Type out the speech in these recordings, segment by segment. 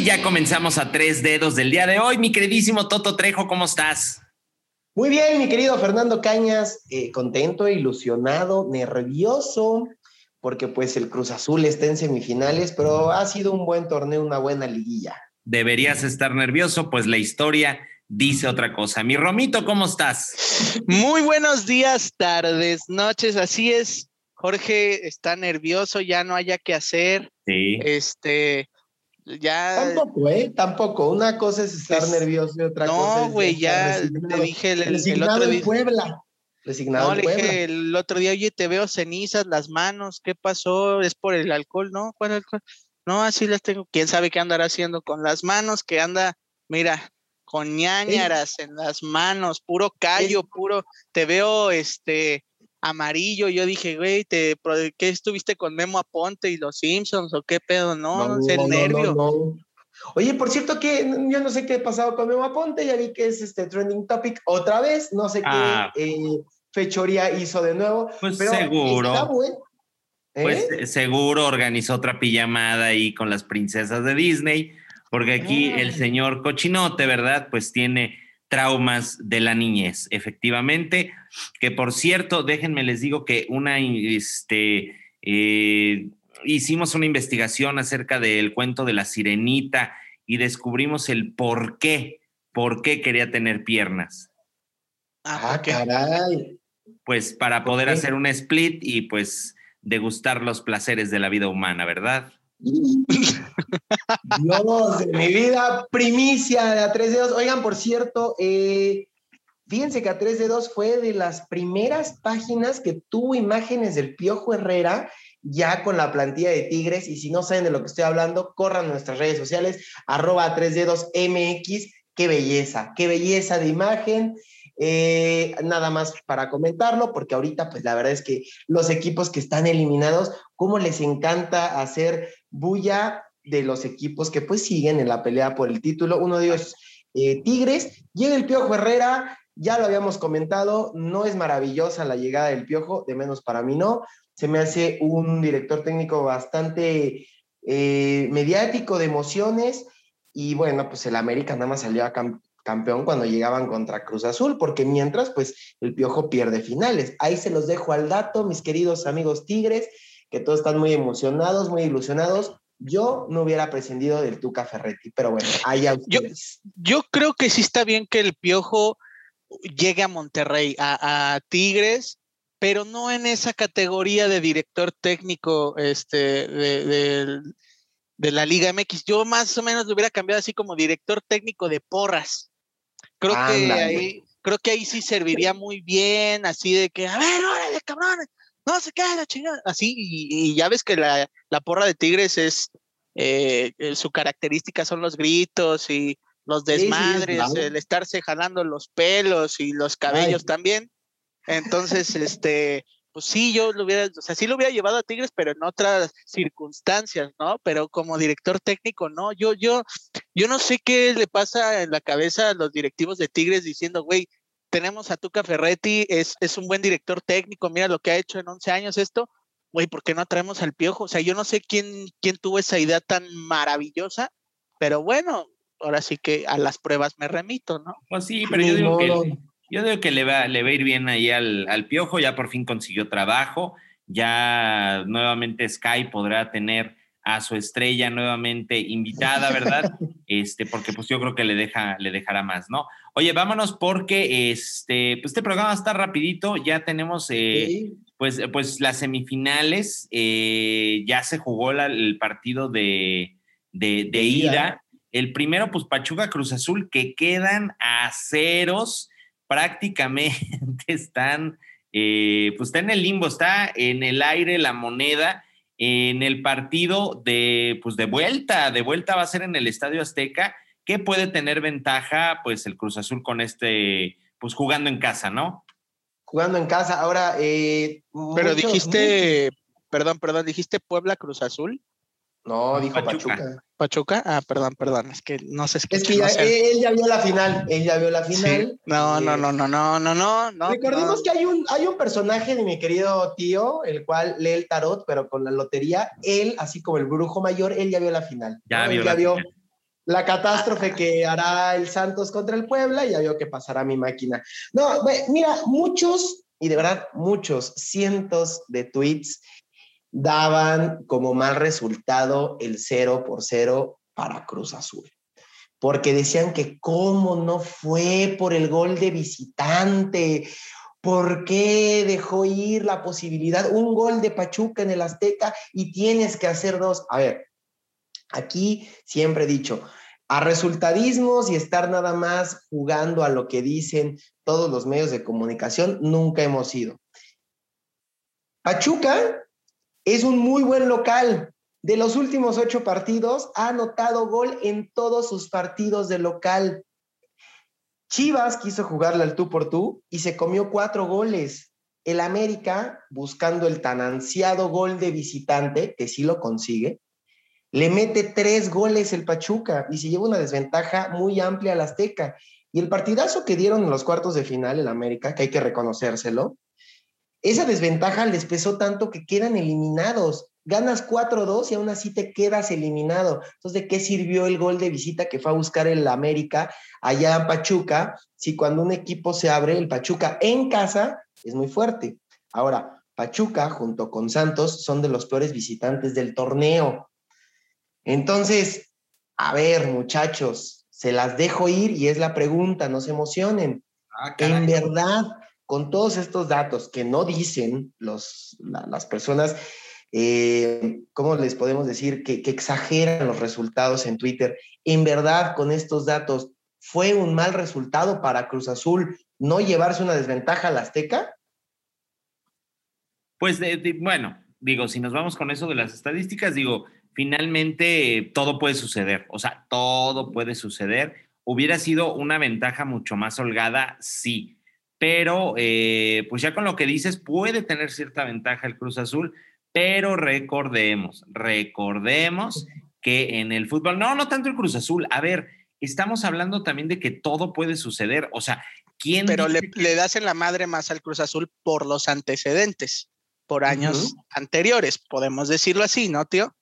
Y ya comenzamos a tres dedos del día de hoy. Mi queridísimo Toto Trejo, ¿cómo estás? Muy bien, mi querido Fernando Cañas, eh, contento, ilusionado, nervioso, porque pues el Cruz Azul está en semifinales, pero ha sido un buen torneo, una buena liguilla. Deberías estar nervioso, pues la historia dice otra cosa. Mi Romito, ¿cómo estás? Muy buenos días, tardes, noches, así es. Jorge está nervioso, ya no haya que hacer. Sí. Este, ya. Tampoco, ¿eh? Tampoco. Una cosa es estar nervioso y otra cosa es. No, güey, ya te dije el, el otro día. Puebla. Resignado no, le dije el otro día, oye, te veo cenizas, las manos, ¿qué pasó? ¿Es por el alcohol? No, ¿cuál alcohol? No, así las tengo. ¿Quién sabe qué andará haciendo con las manos? Que anda, mira, con ñañaras en las manos, puro callo, puro. Te veo, este, amarillo. Yo dije, güey, te, ¿qué estuviste con Memo Aponte y los Simpsons o qué pedo? No, no, el nervio. Oye, por cierto que yo no sé qué ha pasado con Memo Aponte, ya vi que es este trending topic otra vez, no sé qué ah. eh, fechoría hizo de nuevo. Pues seguro. Pues ¿eh? seguro organizó otra pijamada ahí con las princesas de Disney, porque aquí el señor Cochinote, ¿verdad? Pues tiene traumas de la niñez, efectivamente, que por cierto, déjenme les digo que una, este, eh, hicimos una investigación acerca del cuento de la sirenita y descubrimos el por qué, por qué quería tener piernas. Ah, ah caray. Pues para poder hacer un split y pues degustar los placeres de la vida humana, ¿verdad? Dios de mi vida, primicia de A3 Dedos. Oigan, por cierto, eh, fíjense que A3 Dedos fue de las primeras páginas que tuvo imágenes del Piojo Herrera ya con la plantilla de Tigres. Y si no saben de lo que estoy hablando, corran nuestras redes sociales, arroba A3 Dedos MX. Qué belleza, qué belleza de imagen. Eh, nada más para comentarlo, porque ahorita, pues la verdad es que los equipos que están eliminados, cómo les encanta hacer bulla de los equipos que pues siguen en la pelea por el título. Uno de ellos, eh, Tigres, llega el Piojo Herrera, ya lo habíamos comentado, no es maravillosa la llegada del Piojo, de menos para mí no. Se me hace un director técnico bastante eh, mediático, de emociones, y bueno, pues el América nada más salió campeón cuando llegaban contra Cruz Azul, porque mientras, pues el Piojo pierde finales. Ahí se los dejo al dato, mis queridos amigos Tigres, que todos están muy emocionados, muy ilusionados. Yo no hubiera prescindido del Tuca Ferretti, pero bueno, allá yo, yo creo que sí está bien que el Piojo llegue a Monterrey, a, Tigres, pero no en esa categoría de director técnico este, de, de, la Liga MX. Yo más o menos lo hubiera cambiado así como director técnico de porras. Creo que ahí, creo que ahí sí serviría muy bien, así de que, a ver, órale, cabrones, no se queda la chingada. Así, y, ya ves que la, porra de Tigres es, eh, eh, su característica son los gritos y los desmadres, el estarse jalando los pelos y los cabellos también. Entonces, este, pues sí, yo lo hubiera, o sea, sí lo hubiera llevado a Tigres, pero en otras circunstancias, ¿no? Pero como director técnico, no, yo, yo, yo no sé qué le pasa en la cabeza a los directivos de Tigres diciendo, güey, tenemos a Tuca Ferretti, es, es un buen director técnico, mira lo que ha hecho en 11 años esto, güey, ¿por qué no traemos al Piojo? O sea, yo no sé quién, quién tuvo esa idea tan maravillosa, pero bueno, ahora sí que a las pruebas me remito, ¿no? Pues sí, pero yo digo que yo digo que le va, le va a ir bien ahí al, al, Piojo, ya por fin consiguió trabajo, ya nuevamente Sky podrá tener a su estrella nuevamente invitada, ¿verdad? Este, porque pues yo creo que le deja, le dejará más, ¿no? Oye, vámonos porque este, pues este programa está rapidito, ya tenemos eh, pues, pues las semifinales, eh, ya se jugó el partido de, de, de ida. El primero, pues Pachuca Cruz Azul, que quedan a ceros prácticamente están, eh, pues está en el limbo, está en el aire la moneda en el partido de, pues de vuelta, de vuelta va a ser en el Estadio Azteca, que puede tener ventaja, pues el Cruz Azul con este, pues jugando en casa, ¿no? Jugando en casa, ahora... Eh, Pero dijiste, perdón, perdón, dijiste Puebla Cruz Azul. No, dijo Pachuca. Pachuca. Ah, perdón, perdón, es que no sé. Es que ya, él ya vio la final, él ya vio la final. No, no, no, no, no, no, no. Recordemos que hay un, hay un personaje de mi querido tío, el cual lee el tarot, pero con la lotería, él, así como el brujo mayor, él ya vio la final. Ya, vio, ya vio la catástrofe que hará el Santos contra el Puebla y ya veo que pasará mi máquina. No, mira, muchos, y de verdad muchos, cientos de tweets daban como mal resultado el 0 por 0 para Cruz Azul. Porque decían que cómo no fue por el gol de visitante, ¿Por qué dejó ir la posibilidad? Un gol de Pachuca en el Azteca y tienes que hacer dos. A ver, aquí siempre he dicho, a resultadismos y estar nada más jugando a lo que dicen todos los medios de comunicación, nunca hemos ido. Pachuca es un muy buen local. De los últimos ocho partidos, ha anotado gol en todos sus partidos de local. Chivas quiso jugarle al tú por tú y se comió cuatro goles. El América, buscando el tan ansiado gol de visitante, que sí lo consigue, le mete tres goles el Pachuca y se lleva una desventaja muy amplia al Azteca. Y el partidazo que dieron en los cuartos de final el América, que hay que reconocérselo, esa desventaja les pesó tanto que quedan eliminados ganas 4-2 y aún así te quedas eliminado. Entonces, ¿de qué sirvió el gol de visita que fue a buscar el América allá en Pachuca? Si cuando un equipo se abre, el Pachuca en casa es muy fuerte. Ahora, Pachuca junto con Santos son de los peores visitantes del torneo. Entonces, a ver, muchachos, se las dejo ir y es la pregunta, no se emocionen. Ah, en verdad, con todos estos datos que no dicen los, las personas eh, ¿cómo les podemos decir? Que, exageran los resultados en Twitter. En verdad, con estos datos, ¿fue un mal resultado para Cruz Azul no llevarse una desventaja al Azteca? Pues bueno, digo, si nos vamos con eso de las estadísticas, digo, finalmente todo puede suceder, o sea, todo puede suceder. Hubiera sido una ventaja mucho más holgada, sí, pero eh, pues ya con lo que dices, puede tener cierta ventaja el Cruz Azul, pero recordemos, recordemos que en el fútbol, no, no tanto el Cruz Azul, a ver, estamos hablando también de que todo puede suceder, o sea, ¿quién... Pero le, das en la madre más al Cruz Azul por los antecedentes, por años anteriores, podemos decirlo así, ¿no, tío?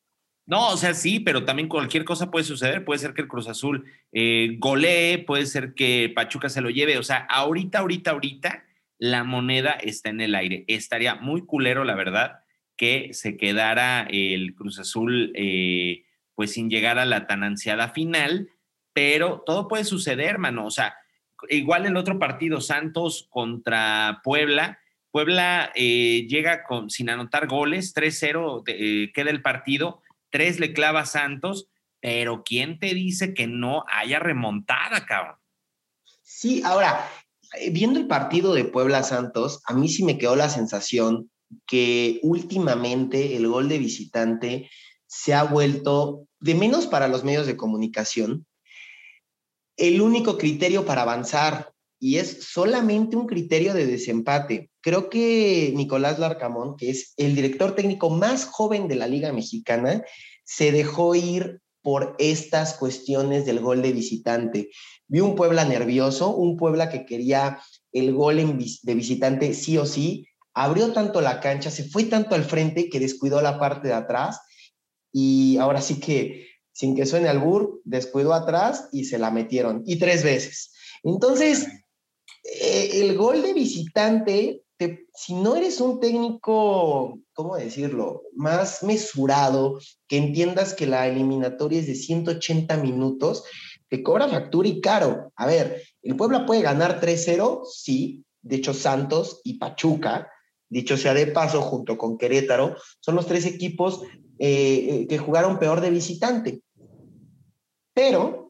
No, o sea, sí, pero también cualquier cosa puede suceder. Puede ser que el Cruz Azul eh, golee, puede ser que Pachuca se lo lleve. O sea, ahorita, ahorita, ahorita, la moneda está en el aire. Estaría muy culero, la verdad, que se quedara el Cruz Azul eh, pues sin llegar a la tan ansiada final, pero todo puede suceder, mano. O sea, igual el otro partido, Santos contra Puebla, Puebla eh, llega con, sin anotar goles, 3-0 eh, queda el partido, 3 le clava Santos, pero ¿quién te dice que no haya remontada, cabrón? Sí, ahora, viendo el partido de Puebla Santos, a mí sí me quedó la sensación que últimamente el gol de visitante se ha vuelto, de menos para los medios de comunicación, el único criterio para avanzar y es solamente un criterio de desempate. Creo que Nicolás Larcamón, que es el director técnico más joven de la Liga Mexicana, se dejó ir por estas cuestiones del gol de visitante. Vi un Puebla nervioso, un Puebla que quería el gol de visitante sí o sí, abrió tanto la cancha, se fue tanto al frente que descuidó la parte de atrás y ahora sí que, sin que suene albur, descuidó atrás y se la metieron, y tres veces. Entonces, eh, el gol de visitante, si no eres un técnico, ¿cómo decirlo?, más mesurado, que entiendas que la eliminatoria es de 180 minutos, te cobra factura y caro. A ver, ¿el Puebla puede ganar 3-0? Sí. De hecho, Santos y Pachuca dicho sea de paso, junto con Querétaro, son los tres equipos eh, eh, que jugaron peor de visitante. Pero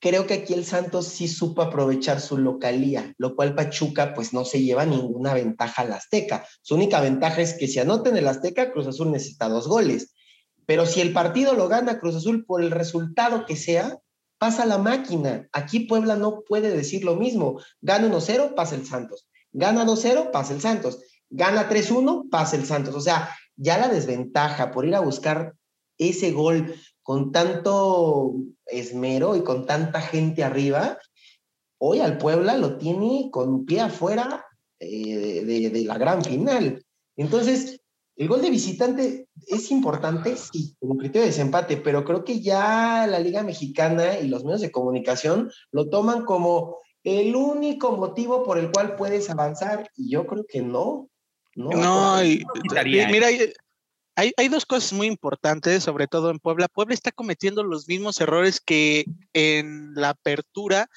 creo que aquí el Santos sí supo aprovechar su localía, lo cual Pachuca pues no se lleva ninguna ventaja al Azteca. Su única ventaja es que si anoten el Azteca, Cruz Azul necesita dos goles. Pero si el partido lo gana Cruz Azul por el resultado que sea, pasa la máquina. Aquí Puebla no puede decir lo mismo. Gana 1-0, pasa el Santos. Gana 2-0, pasa el Santos. Gana 3-1, pasa el Santos. O sea, ya la desventaja por ir a buscar ese gol con tanto esmero y con tanta gente arriba, hoy al Puebla lo tiene con pie afuera eh, de, la gran final. Entonces, el gol de visitante es importante, sí, como criterio de desempate, pero creo que ya la Liga Mexicana y los medios de comunicación lo toman como el único motivo por el cual puedes avanzar, y yo creo que no. No, no mira, hay, dos cosas muy importantes, sobre todo en Puebla. Puebla está cometiendo los mismos errores que en la apertura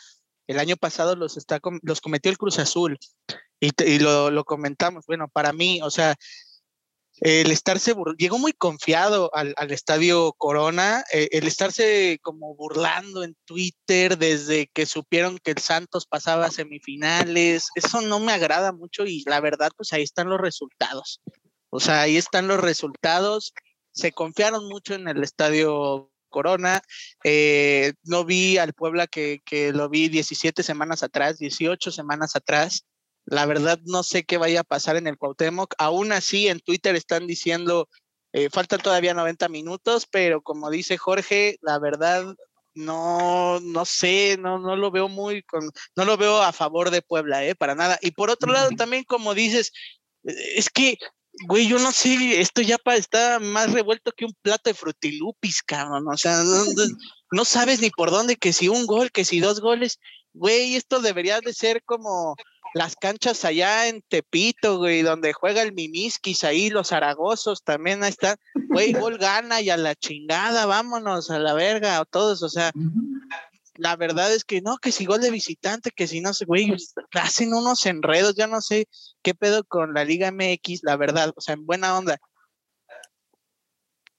el año pasado los, está, los cometió el Cruz Azul. Y, lo, comentamos. Bueno, para mí, o sea, el estarse, llegó muy confiado al, al estadio Corona, eh, el estarse como burlando en Twitter desde que supieron que el Santos pasaba a semifinales, eso no me agrada mucho y la verdad, pues ahí están los resultados. O sea, ahí están los resultados. Se confiaron mucho en el estadio Corona. Eh, no vi al Puebla que, que lo vi 17 semanas atrás, 18 semanas atrás. La verdad no sé qué vaya a pasar en el Cuauhtémoc. Aún así, en Twitter están diciendo, eh, faltan todavía 90 minutos, pero como dice Jorge, la verdad no, no sé, no, no lo veo muy, con, no lo veo a favor de Puebla, ¿eh? Para nada. Y por otro lado, también como dices, es que, güey, yo no sé, esto ya está más revuelto que un plato de frutilupis, cabrón. O sea, no, sabes ni por dónde, que si un gol, que si dos goles. Güey, esto debería de ser como las canchas allá en Tepito, güey, donde juega el Mimiskis, ahí los Zaragosos también ahí están, güey, gol gana y a la chingada, vámonos a la verga, a todos, o sea, la verdad es que no, que si gol de visitante, que si no sé, güey, hacen unos enredos, ya no sé qué pedo con la Liga MX, la verdad, o sea, en buena onda.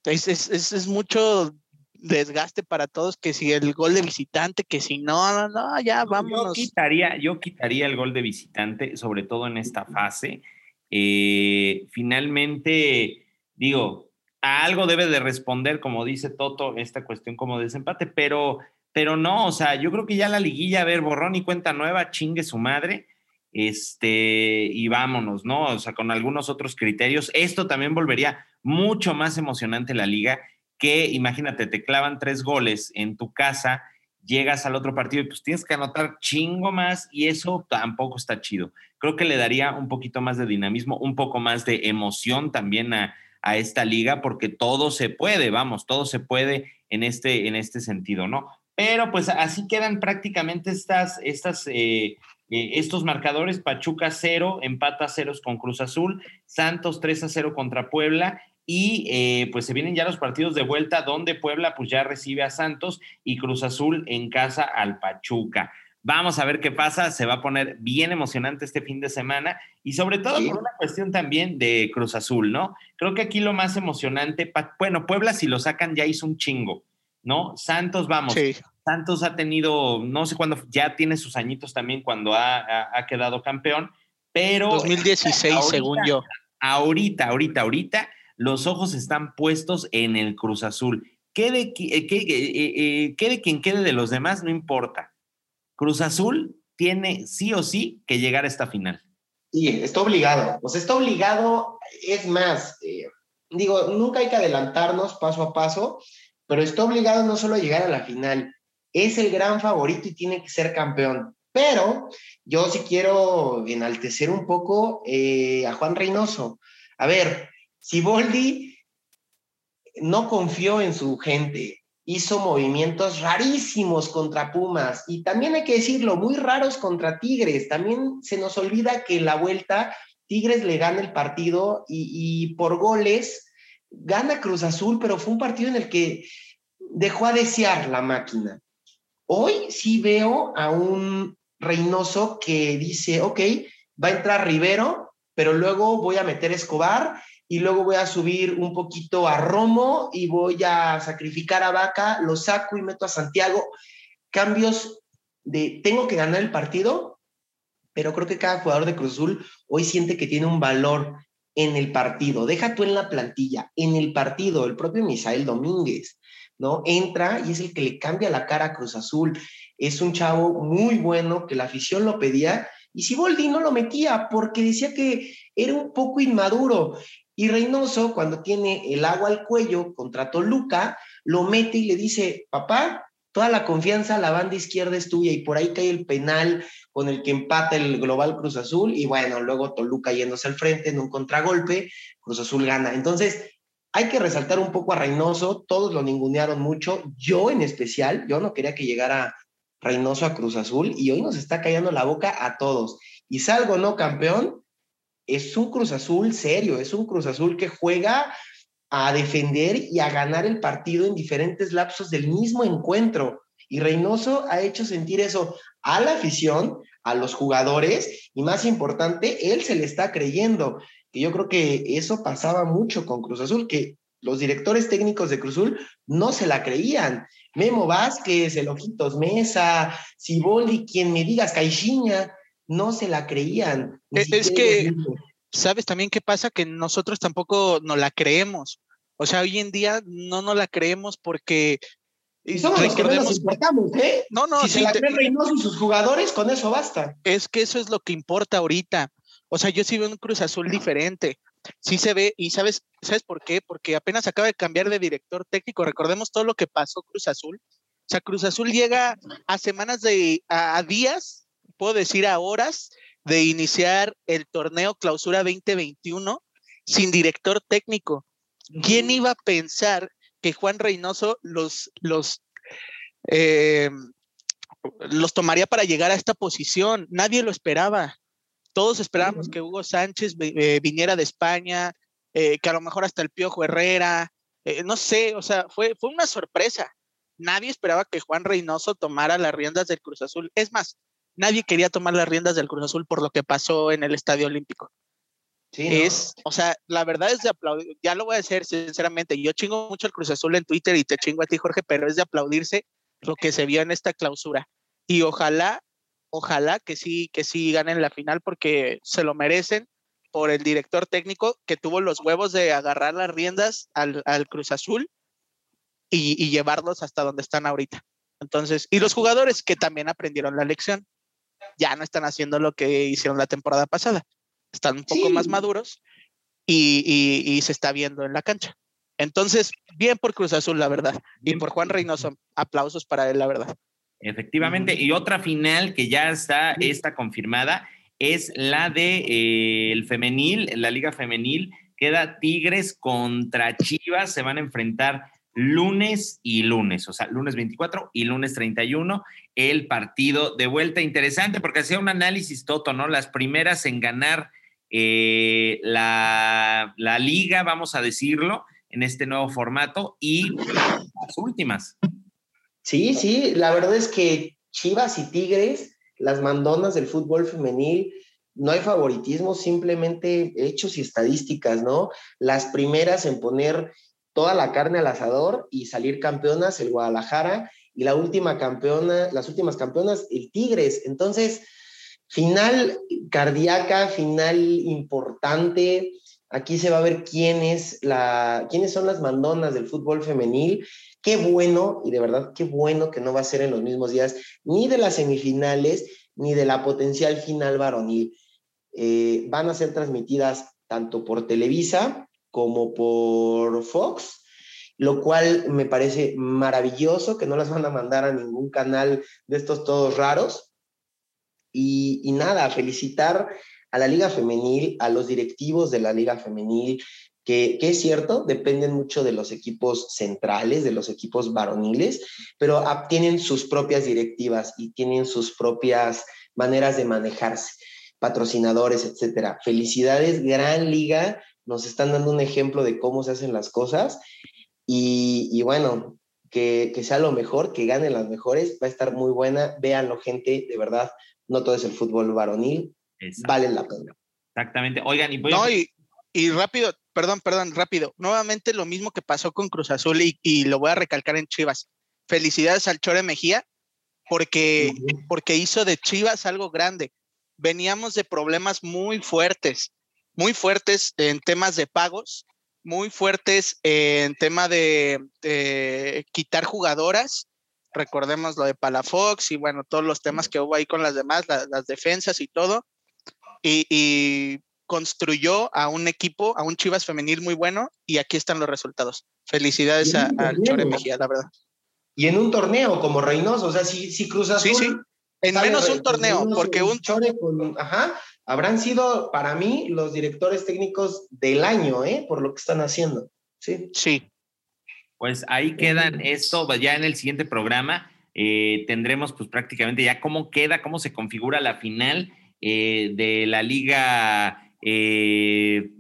Es, es, es, es mucho desgaste para todos, que si el gol de visitante, que si no, no, no, ya vámonos. Yo quitaría, yo quitaría el gol de visitante, sobre todo en esta fase. Eh, finalmente, digo, a algo debe de responder, como dice Toto, esta cuestión como desempate, pero, pero no, o sea, yo creo que ya la liguilla, a ver, borrón y cuenta nueva, chingue su madre, este, y vámonos, ¿no? O sea, con algunos otros criterios. Esto también volvería mucho más emocionante la liga que imagínate, te clavan tres goles en tu casa, llegas al otro partido y pues tienes que anotar chingo más y eso tampoco está chido. Creo que le daría un poquito más de dinamismo, un poco más de emoción también a, esta liga porque todo se puede, vamos, todo se puede en este, en este sentido, ¿no? Pero pues así quedan prácticamente estas, estas, eh, eh, estos marcadores, Pachuca 0, empata ceros con Cruz Azul, Santos 3 a 0 contra Puebla y eh, pues se vienen ya los partidos de vuelta donde Puebla pues ya recibe a Santos y Cruz Azul en casa al Pachuca. Vamos a ver qué pasa, se va a poner bien emocionante este fin de semana y sobre todo por una cuestión también de Cruz Azul, ¿no? Creo que aquí lo más emocionante, bueno, Puebla si lo sacan ya hizo un chingo, ¿no? Santos, vamos. Santos ha tenido, no sé cuándo, ya tiene sus añitos también cuando ha, quedado campeón, pero... 2016, según yo. Ahorita, ahorita, ahorita los ojos están puestos en el Cruz Azul. Quede, eh, eh, eh, quede quien quede de los demás, no importa. Cruz Azul tiene sí o sí que llegar a esta final. Sí, está obligado. Pues está obligado, es más, digo, nunca hay que adelantarnos paso a paso, pero está obligado no solo a llegar a la final, es el gran favorito y tiene que ser campeón. Pero yo sí quiero enaltecer un poco a Juan Reynoso. A ver, Siboldi no confió en su gente, hizo movimientos rarísimos contra Pumas y también hay que decirlo, muy raros contra Tigres. También se nos olvida que en la vuelta Tigres le gana el partido y, por goles gana Cruz Azul, pero fue un partido en el que dejó a desear la máquina. Hoy sí veo a un Reynoso que dice, ok, va a entrar Rivero, pero luego voy a meter Escobar y luego voy a subir un poquito a Romo y voy a sacrificar a Vaca, lo saco y meto a Santiago. Cambios de tengo que ganar el partido, pero creo que cada jugador de Cruz Azul hoy siente que tiene un valor en el partido. Deja tú en la plantilla, en el partido, el propio Misael Domínguez, ¿no? Entra y es el que le cambia la cara a Cruz Azul. Es un chavo muy bueno que la afición lo pedía y si Boldi no lo metía porque decía que era un poco inmaduro. Y Reynoso, cuando tiene el agua al cuello contra Toluca, lo mete y le dice, papá, toda la confianza, la banda izquierda es tuya y por ahí cae el penal con el que empata el global Cruz Azul y bueno, luego Toluca yéndose al frente en un contragolpe, Cruz Azul gana. Entonces, hay que resaltar un poco a Reynoso, todos lo ningunearon mucho, yo en especial, yo no quería que llegara Reynoso a Cruz Azul y hoy nos está callando la boca a todos. Y salgo no campeón, es un Cruz Azul serio, es un Cruz Azul que juega a defender y a ganar el partido en diferentes lapsos del mismo encuentro. Y Reynoso ha hecho sentir eso a la afición, a los jugadores y más importante, él se le está creyendo. Que yo creo que eso pasaba mucho con Cruz Azul, que los directores técnicos de Cruz Azul no se la creían. Memo Vázquez, el Ojitos Mesa, Siboldi, quien me digas, Caixinha, no se la creían. Es que, ¿sabes también qué pasa? Que nosotros tampoco nos la creemos. O sea, hoy en día no nos la creemos porque y somos los que nos importamos, ¿eh? No, no, si se la creen Reynoso y sus jugadores, con eso basta. Es que eso es lo que importa ahorita. O sea, yo sí veo un Cruz Azul diferente. Sí se ve, y sabes, ¿sabes por qué? Porque apenas acaba de cambiar de director técnico. Recordemos todo lo que pasó Cruz Azul. O sea, Cruz Azul llega a semanas de, a, días, puedo decir a horas, de iniciar el torneo Clausura 2021 sin director técnico. ¿Quién iba a pensar que Juan Reynoso los, los, eh, los tomaría para llegar a esta posición. Nadie lo esperaba. Todos esperábamos que Hugo Sánchez eh, viniera de España, eh, que a lo mejor hasta el Piojo Herrera, no sé, o sea, fue, fue una sorpresa. Nadie esperaba que Juan Reynoso tomara las riendas del Cruz Azul. Es más, nadie quería tomar las riendas del Cruz Azul por lo que pasó en el Estadio Olímpico es, o sea, la verdad es de aplaudir, ya lo voy a decir sinceramente, yo chingo mucho el Cruz Azul en Twitter y te chingo a ti, Jorge, pero es de aplaudirse lo que se vio en esta clausura. Y ojalá, ojalá que sí, que sí ganen la final porque se lo merecen por el director técnico que tuvo los huevos de agarrar las riendas al, Cruz Azul y, y llevarlos hasta donde están ahorita. Entonces, y los jugadores que también aprendieron la lección, ya no están haciendo lo que hicieron la temporada pasada están un poco más maduros y, se está viendo en la cancha. Entonces, bien por Cruz Azul, la verdad. y por Juan Reynoso, aplausos para él, la verdad. Efectivamente. Y otra final que ya está, está confirmada es la de eh, el femenil, la liga femenil. Queda Tigres contra Chivas. Se van a enfrentar lunes y lunes, o sea, lunes 24 y lunes 31, el partido de vuelta. Interesante porque hacía un análisis Toto, ¿no? Las primeras en ganar eh, la, liga, vamos a decirlo, en este nuevo formato y las últimas. Sí, sí, la verdad es que Chivas y Tigres, las mandonas del fútbol femenil, no hay favoritismo, simplemente hechos y estadísticas, ¿no? Las primeras en poner toda la carne al asador y salir campeonas, el Guadalajara, y la última campeona, las últimas campeonas, el Tigres. Entonces, Final cardíaca, final importante. Aquí se va a ver quiénes son las mandonas del fútbol femenil. Qué bueno, y de verdad qué bueno que no va a ser en los mismos días ni de las semifinales ni de la potencial final varonil. Eh, van a ser transmitidas tanto por Televisa como por Fox, lo cual me parece maravilloso que no las van a mandar a ningún canal de estos todos raros. Y, nada, felicitar a la Liga Femenil, a los directivos de la Liga Femenil, que, es cierto, dependen mucho de los equipos centrales, de los equipos varoniles, pero tienen sus propias directivas y tienen sus propias maneras de manejarse, patrocinadores, etcétera. Felicidades, gran liga, nos están dando un ejemplo de cómo se hacen las cosas y, bueno, que, que, sea lo mejor, que ganen las mejores, va a estar muy buena, véanlo gente, de verdad, no todo es el fútbol varonil, vale la pena. Exactamente. Oigan, y, y, rápido, perdón, perdón, rápido. Nuevamente lo mismo que pasó con Cruz Azul y, lo voy a recalcar en Chivas. Felicidades al Chore Mejía porque, porque hizo de Chivas algo grande. Veníamos de problemas muy fuertes, muy fuertes en temas de pagos, muy fuertes en tema de, de quitar jugadoras recordemos lo de Palafox y bueno, todos los temas que hubo ahí con las demás, las defensas y todo, y, construyó a un equipo, a un Chivas femenil muy bueno, y aquí están los resultados. Felicidades a, al Chore Mejía, la verdad. y en un torneo como Reynoso. O sea, si, si Cruz Azul. Sí, sí. En menos un torneo, porque un. Chore con, ajá, habrán sido para mí los directores técnicos del año, ¿eh? Por lo que están haciendo. Sí. Sí. Pues ahí quedan esto, ya en el siguiente programa eh, tendremos pues prácticamente ya cómo queda, cómo se configura la final eh, de la liga eh,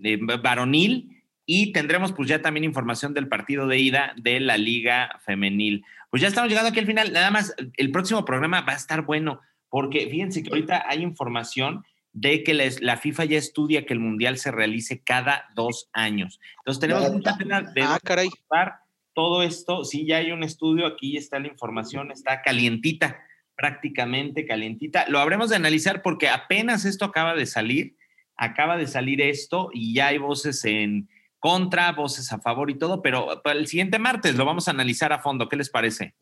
varonil y tendremos pues ya también información del partido de ida de la liga femenil. Pues ya estamos llegando aquí al final, nada más el próximo programa va a estar bueno porque fíjense que ahorita hay información de que la, FIFA ya estudia que el Mundial se realice cada dos años. Entonces tenemos mucha pena de ah, caray todo esto, sí, ya hay un estudio, aquí está la información, está calientita, prácticamente calientita. Lo habremos de analizar porque apenas esto acaba de salir, acaba de salir esto y ya hay voces en contra, voces a favor y todo, pero para el siguiente martes lo vamos a analizar a fondo. ¿Qué les parece?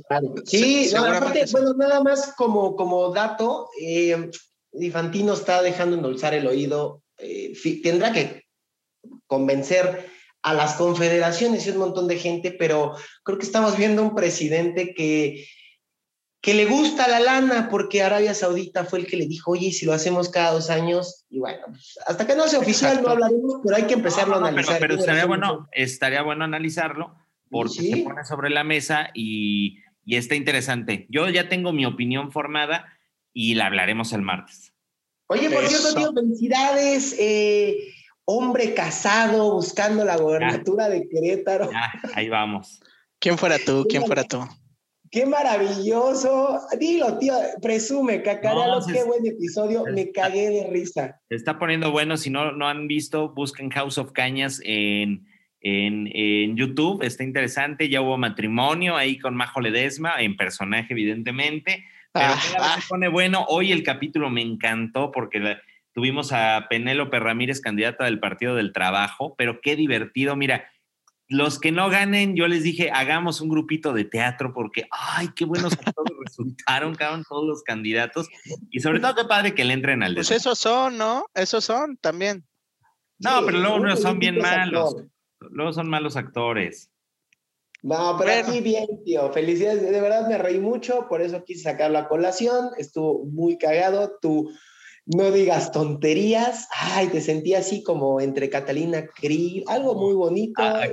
Sí, bueno, nada más como, como dato, eh, Infantino está dejando endulzar el oído, eh, tendrá que convencer a las confederaciones y un montón de gente, pero creo que estamos viendo un presidente que, que le gusta la lana porque Arabia Saudita fue el que le dijo, oye, si lo hacemos cada dos años, y bueno, pues, hasta que no sea oficial no hablaremos, pero hay que empezarlo a analizar. Pero, estaría, bueno, estaría bueno analizarlo porque se pone sobre la mesa y, y está interesante. Yo ya tengo mi opinión formada y la hablaremos el martes. Oye, por cierto, tío, felicidades. Eh, hombre casado buscando la gobernatura de Querétaro. ahí vamos. ¿Quién fuera tú? ¿Quién fuera tú? Qué maravilloso. Dilo, tío, presume, cacarealo, qué buen episodio. Me cagué de risa. Se está poniendo bueno. Si no, no han visto, busquen House of Cañas en, en, YouTube. Está interesante. Ya hubo matrimonio ahí con Majo Ledesma, en personaje, evidentemente. Pero ah, se ah. pone bueno. Hoy el capítulo me encantó porque Tuvimos a Penélope Ramírez, candidata del Partido del Trabajo, pero qué divertido. Mira, los que no ganen, yo les dije, hagamos un grupito de teatro porque, ay, qué buenos actores resultaron, cabrón, todos los candidatos. Y sobre todo, qué padre que le entren al Pues esos son, ¿no? Esos son también. No, pero luego son bien malos. Luego son malos actores. No, pero aquí bien, tío. Felicidades. De verdad me reí mucho, por eso quise sacar la colación. Estuvo muy cagado. Tu no digas tonterías. Ay, te sentí así como entre Catalina Krieg, algo muy bonito. Ah,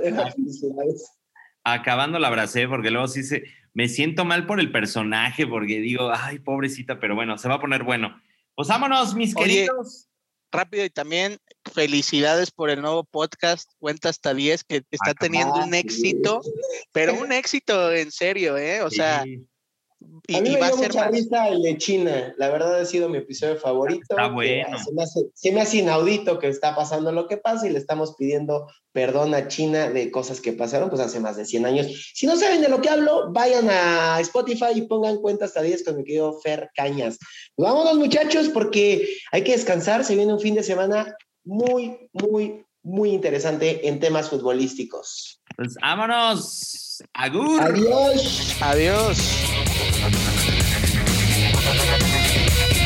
acabando la abracé porque luego sí se, me siento mal por el personaje porque digo, ay, pobrecita, pero bueno, se va a poner bueno. Pues vámonos, mis queridos. Rápido y también felicidades por el nuevo podcast Cuenta hasta 10 que está teniendo un éxito, pero un éxito en serio, ¿eh? O sea, y, a mí me dio mucha risa el de China. La verdad ha sido mi episodio favorito. Está bueno. Se me, hace, me, hace, inaudito que está pasando lo que pasa y le estamos pidiendo perdón a China de cosas que pasaron pues hace más de 100 años. Si no saben de lo que hablo, vayan a Spotify y pongan cuenta hasta 10 con mi querido Fer Cañas. Pues vámonos muchachos porque hay que descansar. Se viene un fin de semana muy, muy, muy interesante en temas futbolísticos. Pues vámonos. Agur. Adiós. Adiós. Thank you.